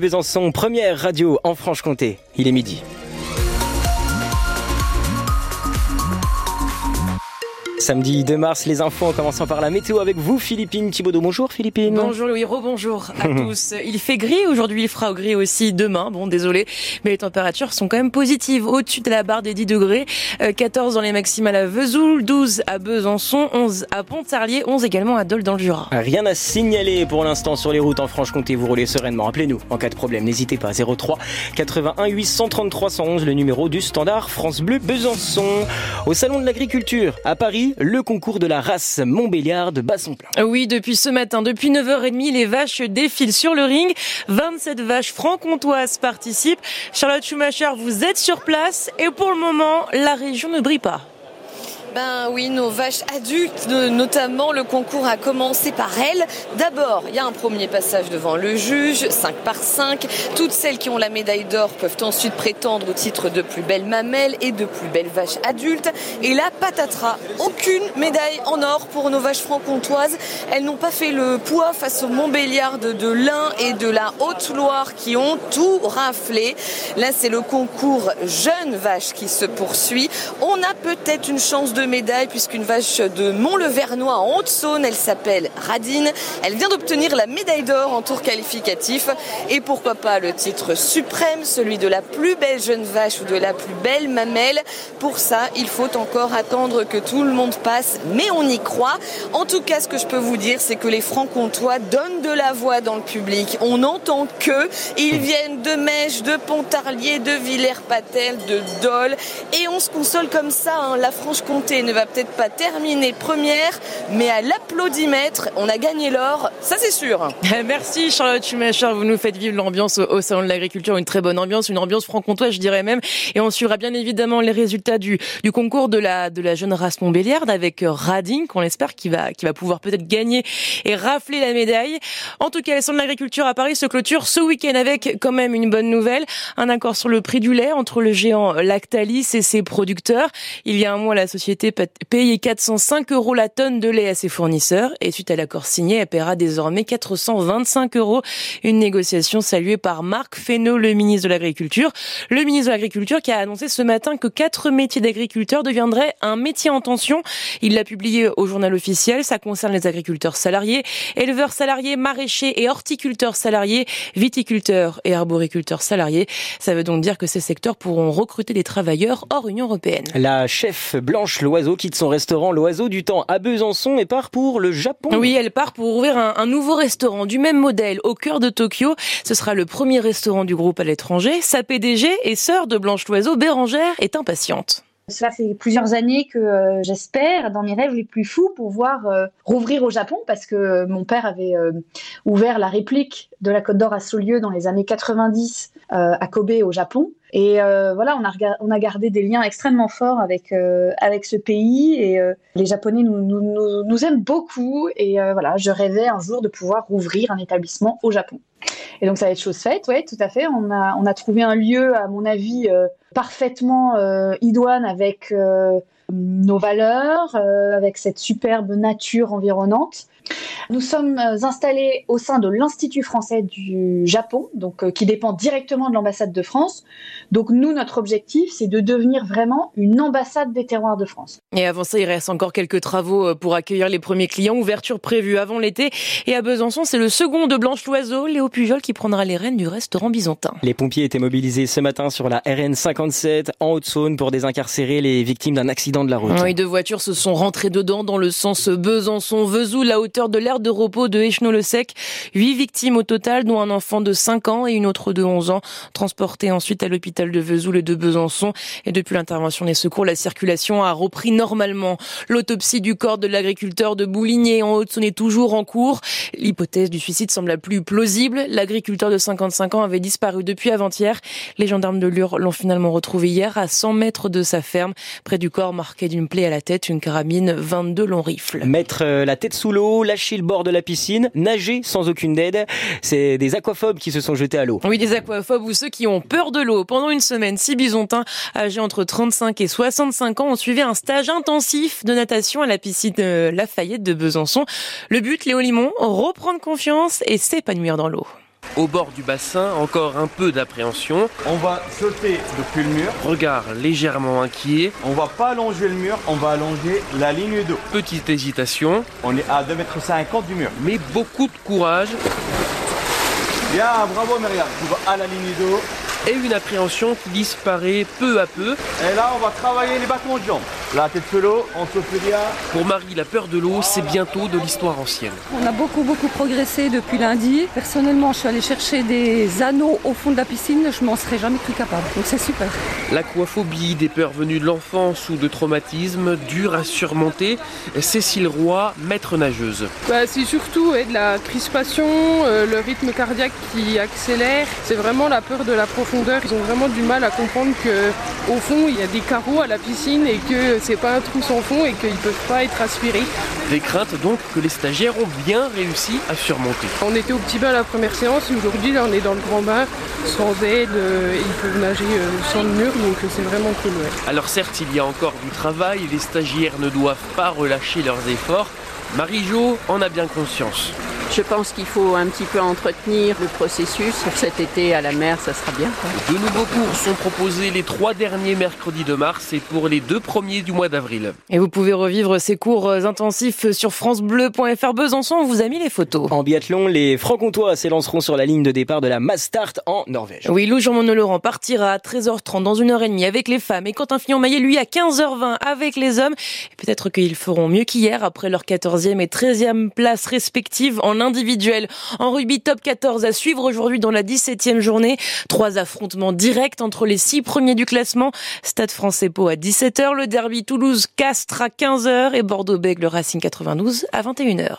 Besançon, première radio en Franche-Comté. Il est midi. Samedi 2 mars, les infos en commençant par la météo avec vous, Philippine Thibaudot. Bonjour Philippine. Bonjour Louis, bonjour à tous. Il fait gris aujourd'hui, il fera gris aussi demain. Bon, désolé, mais les températures sont quand même positives. Au-dessus de la barre des 10 degrés, 14 euh, dans les maximales à Vesoul, 12 à Besançon, 11 à Pontarlier, 11 également à Dole dans le Jura. Rien à signaler pour l'instant sur les routes en Franche-Comté. Vous roulez sereinement. Appelez-nous en cas de problème. N'hésitez pas. 03 81 833 111, le numéro du standard France Bleu Besançon. Au Salon de l'Agriculture à Paris, le concours de la race Montbéliard de Basson-Plein. Oui, depuis ce matin, depuis 9h30, les vaches défilent sur le ring. 27 vaches franc-comtoises participent. Charlotte Schumacher, vous êtes sur place et pour le moment, la région ne brille pas. Ben oui, nos vaches adultes, notamment le concours a commencé par elles. D'abord, il y a un premier passage devant le juge, 5 par 5. Toutes celles qui ont la médaille d'or peuvent ensuite prétendre au titre de plus belle mamelle et de plus belle vache adulte. Et là, patatras, aucune médaille en or pour nos vaches franc-comtoises. Elles n'ont pas fait le poids face aux Montbéliardes de l'Ain et de la Haute-Loire qui ont tout raflé. Là, c'est le concours jeune vache qui se poursuit. On a peut-être une chance de médaille puisqu'une vache de Mont-le-Vernois en Haute-Saône, elle s'appelle Radine. Elle vient d'obtenir la médaille d'or en tour qualificatif et pourquoi pas le titre suprême, celui de la plus belle jeune vache ou de la plus belle mamelle. Pour ça, il faut encore attendre que tout le monde passe, mais on y croit. En tout cas, ce que je peux vous dire, c'est que les francs-comtois donnent de la voix dans le public. On n'entend que. Ils viennent de Mèche, de Pontarlier, de Villers-Patel, de Dole. Et on se console comme ça. Hein. La Franche-Comté ne va peut-être pas terminer première, mais à l'applaudimètre, on a gagné l'or, ça c'est sûr. Merci Charlotte Schumacher, vous nous faites vivre l'ambiance au, Salon de l'Agriculture, une très bonne ambiance, une ambiance franc-comtoise je dirais même, et on suivra bien évidemment les résultats du, du concours de la, de la jeune race Montbéliarde avec Radin, qu'on espère qui va, qui va pouvoir peut-être gagner et rafler la médaille. En tout cas, le Salon de l'Agriculture à Paris se clôture ce week-end avec quand même une bonne nouvelle, un accord sur le prix du lait entre le géant Lactalis et ses producteurs. Il y a un mois, la société payer 405 euros la tonne de lait à ses fournisseurs et suite à l'accord signé, elle paiera désormais 425 euros. Une négociation saluée par Marc Fesneau, le ministre de l'Agriculture. Le ministre de l'Agriculture qui a annoncé ce matin que quatre métiers d'agriculteur deviendraient un métier en tension. Il l'a publié au journal officiel. Ça concerne les agriculteurs salariés, éleveurs salariés, maraîchers et horticulteurs salariés, viticulteurs et arboriculteurs salariés. Ça veut donc dire que ces secteurs pourront recruter des travailleurs hors Union européenne. La chef Blanche L'Oiseau quitte son restaurant L'Oiseau du Temps à Besançon et part pour le Japon. Oui, elle part pour ouvrir un, nouveau restaurant du même modèle au cœur de Tokyo. Ce sera le premier restaurant du groupe à l'étranger. Sa PDG et sœur de Blanche Loiseau, Bérangère, est impatiente. Cela fait plusieurs années que euh, j'espère, dans mes rêves les plus fous, pouvoir euh, rouvrir au Japon parce que euh, mon père avait ouvert la réplique de la Côte d'Or à Saulieu dans les années 90 à Kobe au Japon. Et voilà, on a, on a gardé des liens extrêmement forts avec, avec ce pays et les Japonais nous, nous, nous, aiment beaucoup. Et voilà, je rêvais un jour de pouvoir rouvrir un établissement au Japon. Et donc ça va être chose faite, oui, tout à fait. On a, on a trouvé un lieu, à mon avis, parfaitement euh, idoine avec euh, nos valeurs, euh, avec cette superbe nature environnante. Nous sommes installés au sein de l'Institut français du Japon, donc qui dépend directement de l'ambassade de France. Donc nous, notre objectif, c'est de devenir vraiment une ambassade des terroirs de France. Et avant ça, il reste encore quelques travaux pour accueillir les premiers clients. Ouverture prévue avant l'été. Et à Besançon, c'est le second de Blanche Loiseau, Léo Pujol, qui prendra les rênes du restaurant byzantin. Les pompiers étaient mobilisés ce matin sur la RN 57 en Haute-Saône pour désincarcérer les victimes d'un accident de la route. Oui, deux voitures se sont rentrées dedans dans le sens Besançon-Vesoul, la hauteur de l'aire de repos de Échenot-le-Sec. Huit victimes au total, dont un enfant de 5 ans et une autre de 11 ans, transportés ensuite à l'hôpital de Vesoul et de Besançon. Et depuis l'intervention des secours, la circulation a repris normalement. L'autopsie du corps de l'agriculteur de Bouligné en Haute-Saône est toujours en cours. L'hypothèse du suicide semble la plus plausible. L'agriculteur de 55 ans avait disparu depuis avant-hier. Les gendarmes de Lure l'ont finalement retrouvé hier à 100 mètres de sa ferme, près du corps marqué d'une plaie à la tête, une carabine, 22 longs rifles. Mettre euh, la tête sous l'eau, lâcher le bord de la piscine, nager sans aucune aide, c'est des aquaphobes qui se sont jetés à l'eau. Oui, des aquaphobes ou ceux qui ont peur de l'eau. Pendant une semaine, six bisontins âgés entre 35 et 65 ans ont suivi un stage intensif de natation à la piscine Lafayette de Besançon. Le but, Léo Limon, reprendre confiance et s'épanouir dans l'eau. Au bord du bassin, encore un peu d'appréhension. On va sauter depuis le mur. Regard légèrement inquiet. On va pas allonger le mur, on va allonger la ligne d'eau. Petite hésitation. On est à 2,50 m du mur. Mais beaucoup de courage. Bien, bravo Myriam, tu vas à la ligne d'eau. Et une appréhension qui disparaît peu à peu. Et là, on va travailler les battements de jambes. La tête sous l'eau, on se fait bien. Pour Marie, la peur de l'eau, c'est bientôt de l'histoire ancienne. On a beaucoup, beaucoup progressé depuis lundi. Personnellement, je suis allée chercher des anneaux au fond de la piscine. Je m'en serais jamais cru capable. Donc c'est super. L'aquaphobie, des peurs venues de l'enfance ou de traumatisme, dur à surmonter. Cécile Roy, maître nageuse. Bah, c'est surtout de la crispation, euh, le rythme cardiaque qui accélère. C'est vraiment la peur de la profondeur. Ils ont vraiment du mal à comprendre que au fond, il y a des carreaux à la piscine et que c'est pas un trou sans fond et qu'ils peuvent pas être aspirés. Des craintes donc que les stagiaires ont bien réussi à surmonter. On était au petit bain la première séance, aujourd'hui là on est dans le grand bain, sans aide, euh, ils peuvent nager euh, sans le mur, donc euh, c'est vraiment cool. Alors certes il y a encore du travail, les stagiaires ne doivent pas relâcher leurs efforts. Marie-Jo en a bien conscience. Je pense qu'il faut un petit peu entretenir le processus. Pour cet été à la mer, ça sera bien. De nouveaux cours sont proposés les trois derniers mercredis de mars et pour les deux premiers du mois d'avril. Et vous pouvez revivre ces cours intensifs sur francebleu.fr Besançon. On vous a mis les photos. En biathlon, les francs-comtois s'élanceront sur la ligne de départ de la Mastart en Norvège. Oui, Lou Jean Laurent partira à 13h30 dans une heure et demie avec les femmes et Quentin Fillon-Maillet, lui, à 15h20 avec les hommes. Peut-être qu'ils feront mieux qu'hier après leur 14e et 13e place respective en individuel. En rugby top 14 à suivre aujourd'hui dans la 17e journée. Trois affrontements directs entre les six premiers du classement. Stade français Pau à 17h, le derby Toulouse-Castres à 15h et Bordeaux-Bègles le Racing 92 à 21h.